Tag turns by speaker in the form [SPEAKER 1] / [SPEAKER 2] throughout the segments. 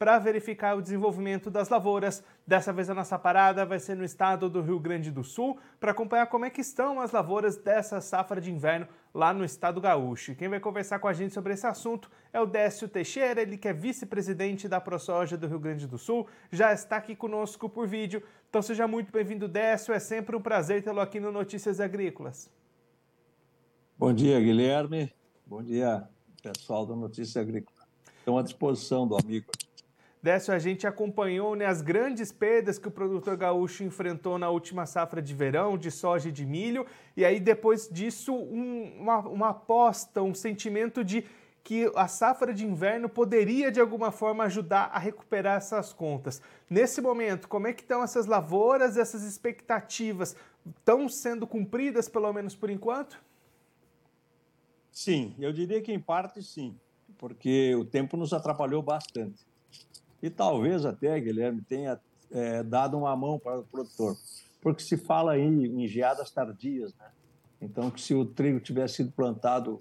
[SPEAKER 1] para verificar o desenvolvimento das lavouras. Dessa vez a nossa parada vai ser no estado do Rio Grande do Sul para acompanhar como é que estão as lavouras dessa safra de inverno lá no estado gaúcho. Quem vai conversar com a gente sobre esse assunto é o Décio Teixeira, ele que é vice-presidente da ProSoja do Rio Grande do Sul, já está aqui conosco por vídeo. Então seja muito bem-vindo, Décio. É sempre um prazer tê-lo aqui no Notícias Agrícolas.
[SPEAKER 2] Bom dia, Guilherme. Bom dia, pessoal do Notícias Agrícolas. Estão à disposição do amigo.
[SPEAKER 1] Décio, a gente acompanhou né, as grandes perdas que o produtor gaúcho enfrentou na última safra de verão, de soja e de milho, e aí depois disso um, uma, uma aposta, um sentimento de que a safra de inverno poderia de alguma forma ajudar a recuperar essas contas. Nesse momento, como é que estão essas lavouras, essas expectativas? Estão sendo cumpridas, pelo menos por enquanto?
[SPEAKER 2] Sim, eu diria que em parte sim, porque o tempo nos atrapalhou bastante. E talvez até, Guilherme, tenha é, dado uma mão para o produtor, porque se fala em, em geadas tardias, né? Então, que se o trigo tivesse sido plantado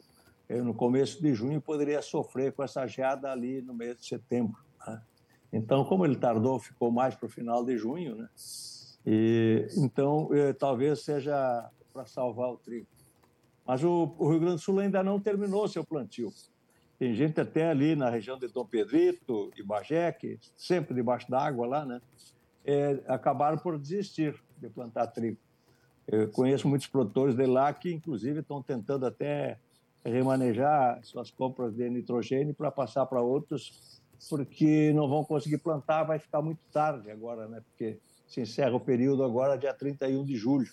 [SPEAKER 2] eu, no começo de junho, poderia sofrer com essa geada ali no mês de setembro. Né? Então, como ele tardou, ficou mais para o final de junho, né? E, então, eh, talvez seja para salvar o trigo. Mas o, o, Rio Grande do Sul ainda não terminou seu plantio. Tem gente até ali na região de Dom Pedrito e Bagé, que sempre debaixo d'água lá, né? É, acabaram por desistir de plantar trigo. Eu conheço muitos produtores de lá que, inclusive, estão tentando até remanejar suas compras de nitrogênio para passar para outros, porque não vão conseguir plantar, vai ficar muito tarde agora, né? Porque se encerra o período agora dia 31 de julho.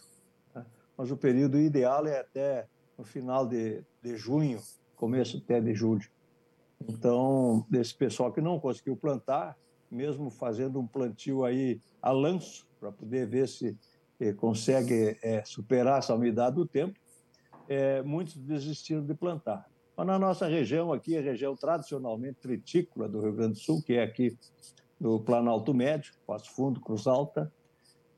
[SPEAKER 2] Né? Mas o período ideal é até no final de, de junho, começo até de julho. Então, desse pessoal que não conseguiu plantar, mesmo fazendo um plantio aí a lanço, para poder ver se eh, consegue eh, superar essa umidade do tempo, é, muitos desistiram de plantar. Mas na nossa região aqui, a região tradicionalmente tritícola do Rio Grande do Sul, que é aqui no Planalto Médio, Passo Fundo, Cruz Alta,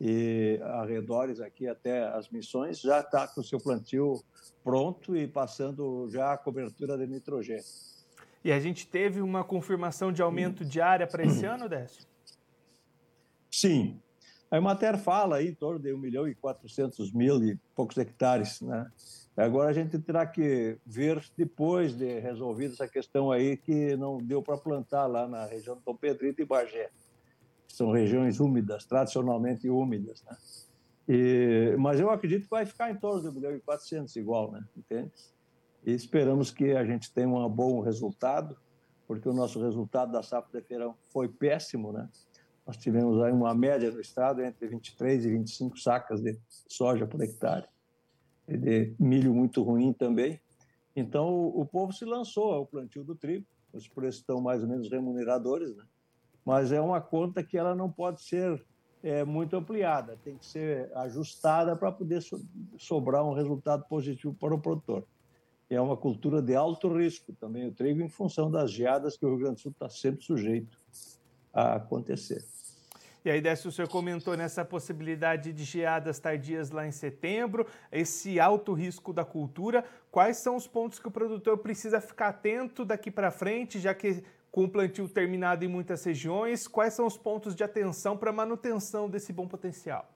[SPEAKER 2] e arredores aqui até as missões, já está com o seu plantio pronto e passando já a cobertura de nitrogênio.
[SPEAKER 1] E a gente teve uma confirmação de aumento de área para esse ano, Décio?
[SPEAKER 2] Sim. A Emater fala aí em torno de 1 milhão e 400 mil e poucos hectares, né? Agora a gente terá que ver depois de resolvida essa questão aí que não deu para plantar lá na região do Dom Pedrito e Bagé. São regiões úmidas, tradicionalmente úmidas, né? E, mas eu acredito que vai ficar em torno de 1 milhão e 400 igual, né? Entende? E esperamos que a gente tenha um bom resultado, porque o nosso resultado da safra de feirão foi péssimo, né? Nós tivemos aí uma média no estado entre 23 e 25 sacas de soja por hectare de milho muito ruim também. Então, o, povo se lançou ao plantio do trigo, os preços estão mais ou menos remuneradores, né? mas é uma conta que ela não pode ser é, muito ampliada, tem que ser ajustada para poder so, sobrar um resultado positivo para o produtor. É uma cultura de alto risco também o trigo, em função das geadas que o Rio Grande do Sul está sempre sujeito a acontecer.
[SPEAKER 1] E aí, Décio, o senhor comentou nessa possibilidade de geadas tardias lá em setembro, esse alto risco da cultura. Quais são os pontos que o produtor precisa ficar atento daqui para frente, já que com o plantio terminado em muitas regiões, quais são os pontos de atenção para manutenção desse bom potencial?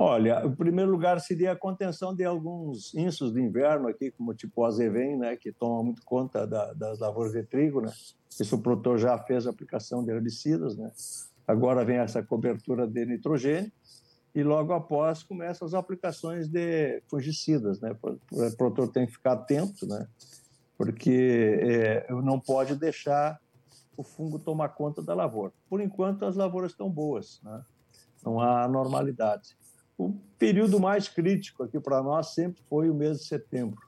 [SPEAKER 2] Olha, em primeiro lugar seria a contenção de alguns insos de inverno aqui, como tipo o azevém, né, que toma muito conta da, das lavouras de trigo, né? Isso o produtor já fez a aplicação de herbicidas, né? Agora vem essa cobertura de nitrogênio e logo após começam as aplicações de fungicidas, né? O produtor tem que ficar atento, né? Porque é, não pode deixar o fungo tomar conta da lavoura. Por enquanto, as lavouras estão boas, né? não há normalidade. O período mais crítico aqui para nós sempre foi o mês de setembro,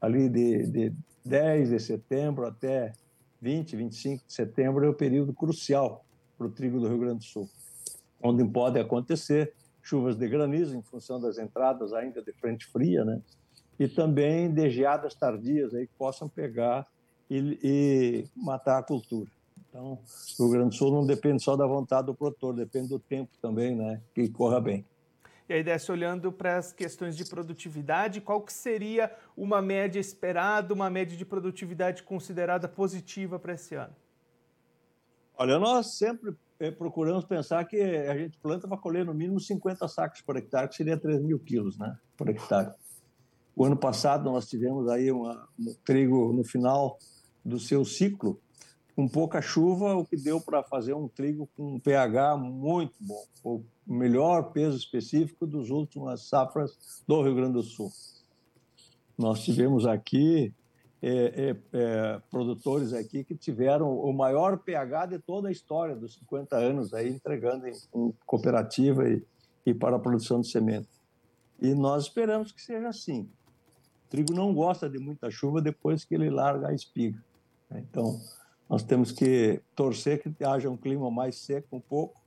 [SPEAKER 2] ali de, de 10 de setembro até 20, 25 de setembro é o período crucial para o trigo do Rio Grande do Sul, onde pode acontecer chuvas de granizo em função das entradas ainda de frente fria, né? E também de geadas tardias aí que possam pegar e, e matar a cultura. Então, o Rio Grande do Sul não depende só da vontade do produtor, depende do tempo também, né? Que corra bem.
[SPEAKER 1] E aí, Décio, olhando para as questões de produtividade, qual que seria uma média esperada, uma média de produtividade considerada positiva para esse ano?
[SPEAKER 2] Olha, nós sempre eh, procuramos pensar que a gente planta para colher no mínimo 50 sacos por hectare, que seria 3 mil quilos né, por hectare. O ano passado nós tivemos aí uma, um trigo no final do seu ciclo, com pouca chuva, o que deu para fazer um trigo com um pH muito bom, o melhor peso específico dos últimas safras do Rio Grande do Sul. Nós tivemos aqui é, é, é, produtores aqui que tiveram o maior pH de toda a história dos 50 anos aí entregando em, em cooperativa e, e, para a produção de semente. E nós esperamos que seja assim. O trigo não gosta de muita chuva depois que ele larga a espiga. Né? Então, nós temos que torcer que haja um clima mais seco um pouco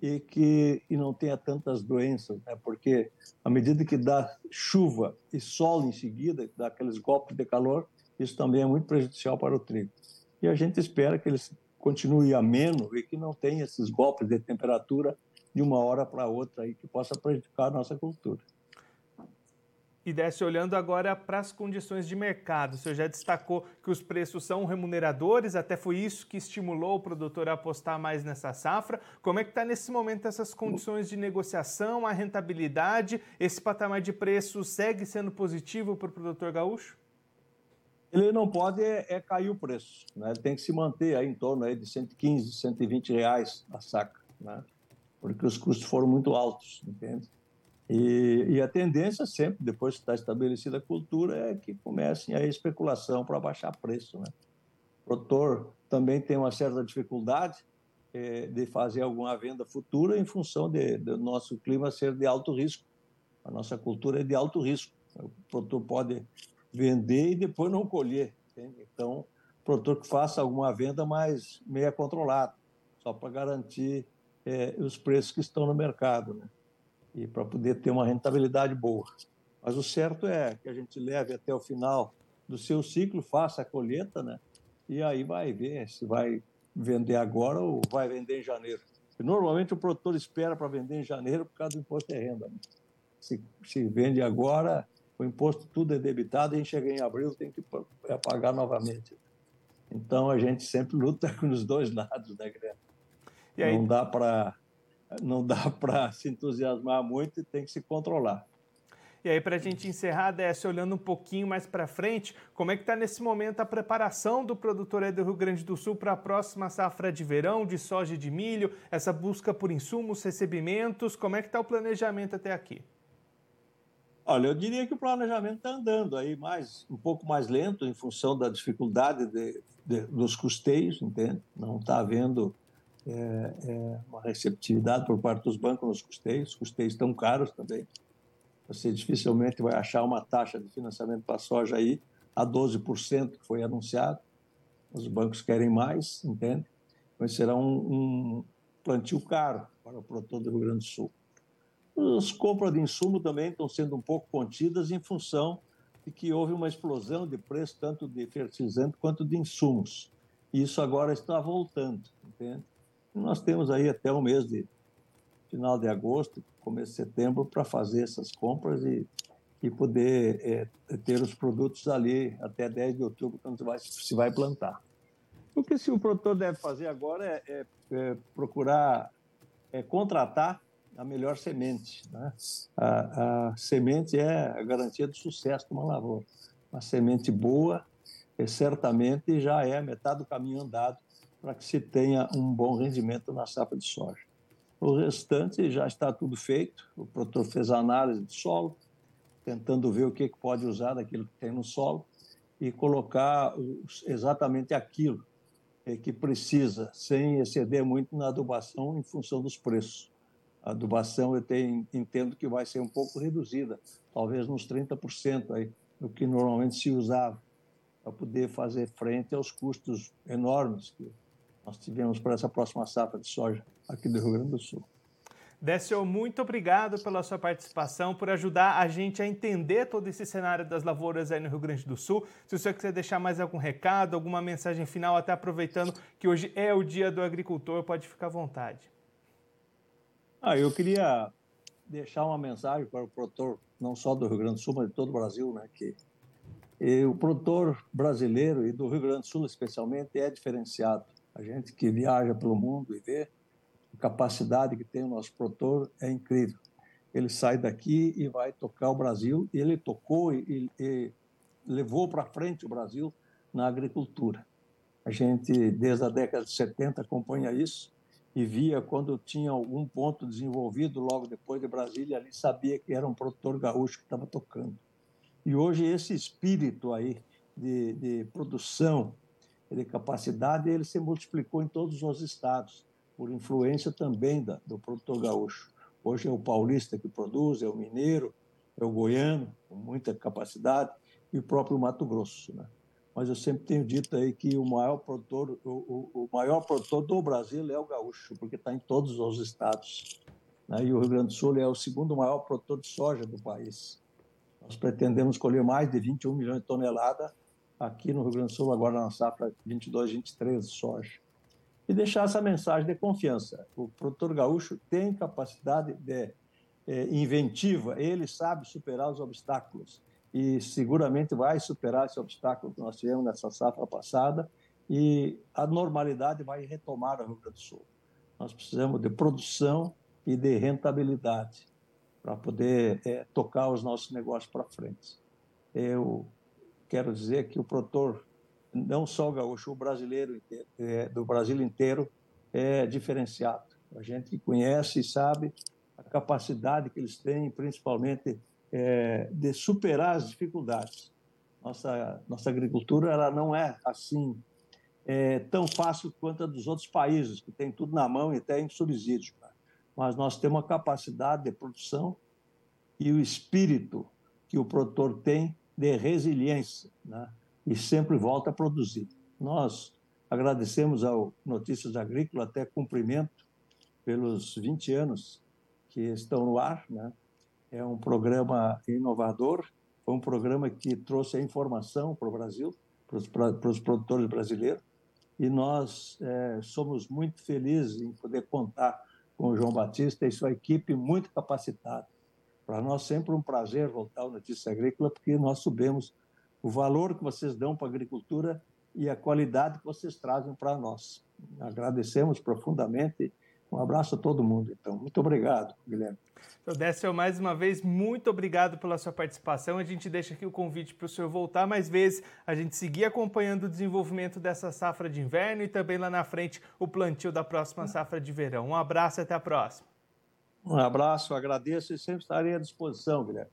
[SPEAKER 2] e que e não tenha tantas doenças, né? porque à medida que dá chuva e sol em seguida, dá aqueles golpes de calor, isso também é muito prejudicial para o trigo. E a gente espera que ele continue ameno e que não tenha esses golpes de temperatura de uma hora para outra aí que possa prejudicar a nossa cultura.
[SPEAKER 1] E desce olhando agora para as condições de mercado. O senhor já destacou que os preços são remuneradores, até foi isso que estimulou o produtor a apostar mais nessa safra. Como é que está nesse momento essas condições de negociação, a rentabilidade? Esse patamar de preço segue sendo positivo para o produtor gaúcho?
[SPEAKER 2] Ele não pode é, é cair o preço, né? Ele tem que se manter aí em torno aí de 115, 120 reais a saca, né? Porque os custos foram muito altos, entende? E, e, a tendência sempre, depois que está estabelecida a cultura, é que comecem a especulação para baixar preço. Né? O produtor também tem uma certa dificuldade é, de fazer alguma venda futura em função de, do nosso clima ser de alto risco. A nossa cultura é de alto risco. O produtor pode vender e depois não colher. Entende? Então, o produtor que faça alguma venda mais meia controlada, só para garantir é, os preços que estão no mercado. Né? E para poder ter uma rentabilidade boa. Mas o certo é que a gente leve até o final do seu ciclo, faça a colheita, né? E aí vai ver se vai vender agora ou vai vender em janeiro. E normalmente o produtor espera para vender em janeiro por causa do imposto de renda. Né? Se, se vende agora, o imposto tudo é debitado e chega em abril tem que pagar novamente. Então a gente sempre luta com os dois lados, né, Guilherme? Não dá para não dá para se entusiasmar muito e tem que se controlar.
[SPEAKER 1] E aí, para a gente encerrar, Décio, olhando um pouquinho mais para frente, como é que está nesse momento a preparação do produtor aí do Rio Grande do Sul para a próxima safra de verão, de soja e de milho, essa busca por insumos, recebimentos, como é que está o planejamento até aqui?
[SPEAKER 2] Olha, eu diria que o planejamento está andando aí mais, um pouco mais lento em função da dificuldade de, de, dos custeios, entende? Não está havendo é, é uma receptividade por parte dos bancos nos custeios, os custeios estão caros também. Você dificilmente vai achar uma taxa de financiamento para a soja aí a 12% que foi anunciado. Os bancos querem mais, entende? Mas será um, um plantio caro para o produtor do Rio Grande do Sul. As compras de insumo também estão sendo um pouco contidas em função de que houve uma explosão de preço tanto de fertilizante quanto de insumos. E isso agora está voltando, entende? Nós temos aí até o mês de final de agosto, começo de setembro, para fazer essas compras e, e poder é, ter os produtos ali até 10 de outubro, quando vai, se vai plantar. O que se o produtor deve fazer agora é, é, é procurar é, contratar a melhor semente. Né? A, a, semente é a garantia do sucesso de uma lavoura. Uma semente boa, é, certamente já é metade do caminho andado para que se tenha um bom rendimento na safra de soja. O restante já está tudo feito, o produtor fez a análise de solo, tentando ver o que pode usar daquilo que tem no solo e colocar exatamente aquilo é, que precisa, sem exceder muito na adubação em função dos preços. A adubação eu tenho, entendo que vai ser um pouco reduzida, talvez nos 30% aí, do que normalmente se usava, para poder fazer frente aos custos enormes que nós tivemos para essa próxima safra de soja aqui do Rio Grande do Sul.
[SPEAKER 1] Décio, muito obrigado pela sua participação, por ajudar a gente a entender todo esse cenário das lavouras aí no Rio Grande do Sul. Se o senhor quiser deixar mais algum recado, alguma mensagem final, até aproveitando que hoje é o Dia do Agricultor, pode ficar à vontade.
[SPEAKER 2] Ah, eu queria deixar uma mensagem para o produtor, não só do Rio Grande do Sul, mas de todo o Brasil, né, que o produtor brasileiro e do Rio Grande do Sul especialmente é diferenciado. A gente que viaja pelo mundo e vê capacidade que tem o nosso produtor é incrível. Ele sai daqui e vai tocar o Brasil, e ele tocou e, e levou para frente o Brasil na agricultura. A gente, desde a década de 70, acompanha isso e via quando tinha algum ponto desenvolvido logo depois de Brasília, ali sabia que era um produtor gaúcho que estava tocando. E hoje esse espírito aí de, de produção, de capacidade, ele se multiplicou em todos os estados por influência também da, do produtor gaúcho. Hoje é o paulista que produz, é o mineiro, é o goiano, com muita capacidade, e o próprio Mato Grosso. Né? Mas eu sempre tenho dito aí que o maior produtor, o, o, o maior produtor do Brasil é o gaúcho, porque está em todos os estados. Né? E o Rio Grande do Sul é o segundo maior produtor de soja do país. Nós pretendemos colher mais de 21 milhões de toneladas aqui no Rio Grande do Sul, agora na safra 22, 23 de soja e deixar essa mensagem de confiança. O produtor gaúcho tem capacidade de é, inventiva, ele sabe superar os obstáculos e seguramente vai superar esse obstáculo que nós tivemos nessa safra passada e a normalidade vai retomar o Rio Grande do Sul. Nós precisamos de produção e de rentabilidade para poder é, tocar os nossos negócios para frente. Eu quero dizer que o produtor não só o gaúcho, o brasileiro inteiro, é, do Brasil inteiro é diferenciado. A gente conhece e sabe a capacidade que eles têm, principalmente é, de superar as dificuldades. Nossa nossa agricultura ela não é assim é, tão fácil quanto a dos outros países que tem tudo na mão e tem subsídio. Né? Mas nós temos uma capacidade de produção e o espírito que o produtor tem de resiliência, né? e sempre volta a produzir. Nós agradecemos ao Notícias Agrícolas, até cumprimento pelos 20 anos que estão no ar. Né? É um programa inovador, foi um programa que trouxe a informação para o Brasil, para os, para os produtores brasileiros, e nós é, somos muito felizes em poder contar com o João Batista e sua equipe muito capacitada. Para nós sempre um prazer voltar ao Notícias Agrícola, porque nós subimos o valor que vocês dão para a agricultura e a qualidade que vocês trazem para nós. Agradecemos profundamente. Um abraço a todo mundo, então. Muito obrigado, Guilherme.
[SPEAKER 1] Então, Décio, mais uma vez, muito obrigado pela sua participação. A gente deixa aqui o convite para o senhor voltar mais vezes, a gente seguir acompanhando o desenvolvimento dessa safra de inverno e também lá na frente o plantio da próxima safra de verão. Um abraço e até a próxima.
[SPEAKER 2] Um abraço, agradeço e sempre estarei à disposição, Guilherme.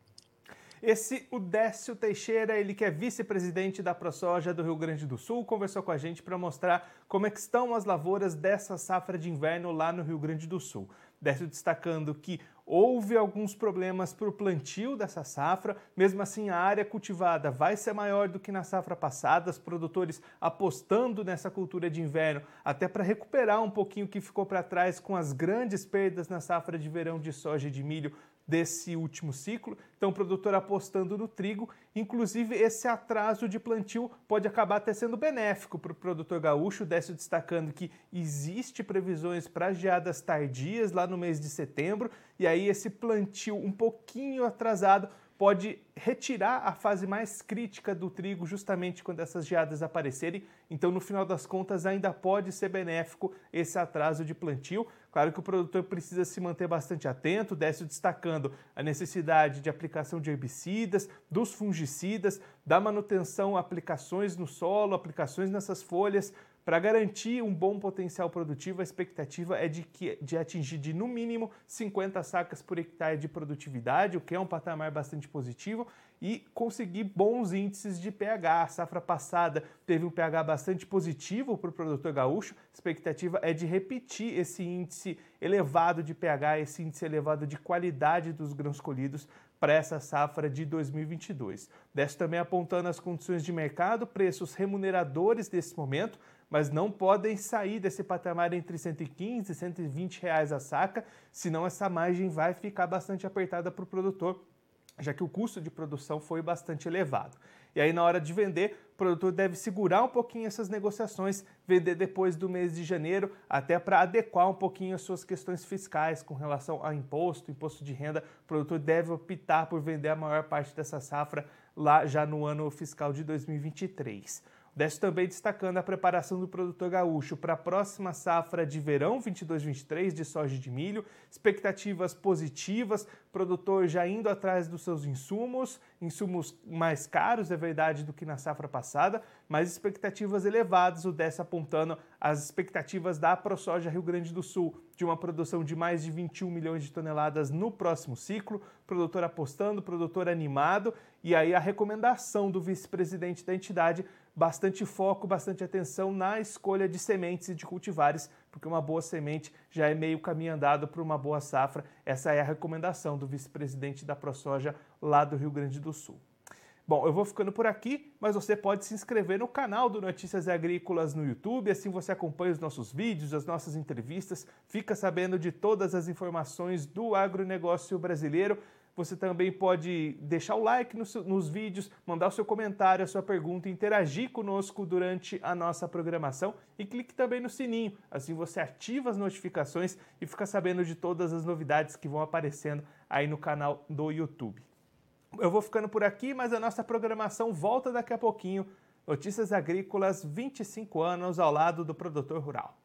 [SPEAKER 1] Esse, o Décio Teixeira, ele que é vice-presidente da ProSoja do Rio Grande do Sul, conversou com a gente para mostrar como é estão as lavouras dessa safra de inverno lá no Rio Grande do Sul. Décio destacando que houve alguns problemas para o plantio dessa safra, mesmo assim a área cultivada vai ser maior do que na safra passada, os produtores apostando nessa cultura de inverno, até para recuperar um pouquinho o que ficou para trás com as grandes perdas na safra de verão de soja e de milho desse último ciclo. Então, o produtor apostando no trigo, inclusive esse atraso de plantio pode acabar até sendo benéfico para o produtor gaúcho. Décio destacando que existe previsões para geadas tardias lá no mês de setembro, e aí esse plantio um pouquinho atrasado pode retirar a fase mais crítica do trigo justamente quando essas geadas aparecerem. Então, no final das contas, ainda pode ser benéfico esse atraso de plantio. Claro que o produtor precisa se manter bastante atento, Décio destacando a necessidade de aplicação de herbicidas, dos fungicidas, da manutenção, aplicações no solo, aplicações nessas folhas, para garantir um bom potencial produtivo, a expectativa é de, que, de atingir de no mínimo 50 sacas por hectare de produtividade, o que é um patamar bastante positivo, e conseguir bons índices de pH. A safra passada teve um pH bastante positivo para o produtor gaúcho, a expectativa é de repetir esse índice elevado de pH, esse índice elevado de qualidade dos grãos colhidos para essa safra de 2022. Desce também apontando as condições de mercado, preços remuneradores desse momento, mas não podem sair desse patamar entre 115 e 120 reais a saca, senão essa margem vai ficar bastante apertada para o produtor, já que o custo de produção foi bastante elevado. E aí, na hora de vender, o produtor deve segurar um pouquinho essas negociações, vender depois do mês de janeiro, até para adequar um pouquinho as suas questões fiscais com relação a imposto, imposto de renda. O produtor deve optar por vender a maior parte dessa safra lá já no ano fiscal de 2023. Desce também destacando a preparação do produtor gaúcho para a próxima safra de verão 22-23 de soja de milho, expectativas positivas, produtor já indo atrás dos seus insumos, insumos mais caros, é verdade, do que na safra passada, mas expectativas elevadas, o Desce apontando as expectativas da ProSoja Rio Grande do Sul de uma produção de mais de 21 milhões de toneladas no próximo ciclo, produtor apostando, produtor animado, e aí a recomendação do vice-presidente da entidade bastante foco, bastante atenção na escolha de sementes e de cultivares, porque uma boa semente já é meio caminho andado para uma boa safra. Essa é a recomendação do vice-presidente da ProSoja lá do Rio Grande do Sul. Bom, eu vou ficando por aqui, mas você pode se inscrever no canal do Notícias Agrícolas no YouTube, assim você acompanha os nossos vídeos, as nossas entrevistas, fica sabendo de todas as informações do agronegócio brasileiro. Você também pode deixar o like nos, nos vídeos, mandar o seu comentário, a sua pergunta, interagir conosco durante a nossa programação e clique também no sininho. Assim você ativa as notificações e fica sabendo de todas as novidades que vão aparecendo aí no canal do YouTube. Eu vou ficando por aqui, mas a nossa programação volta daqui a pouquinho. Notícias Agrícolas 25 anos ao lado do produtor rural.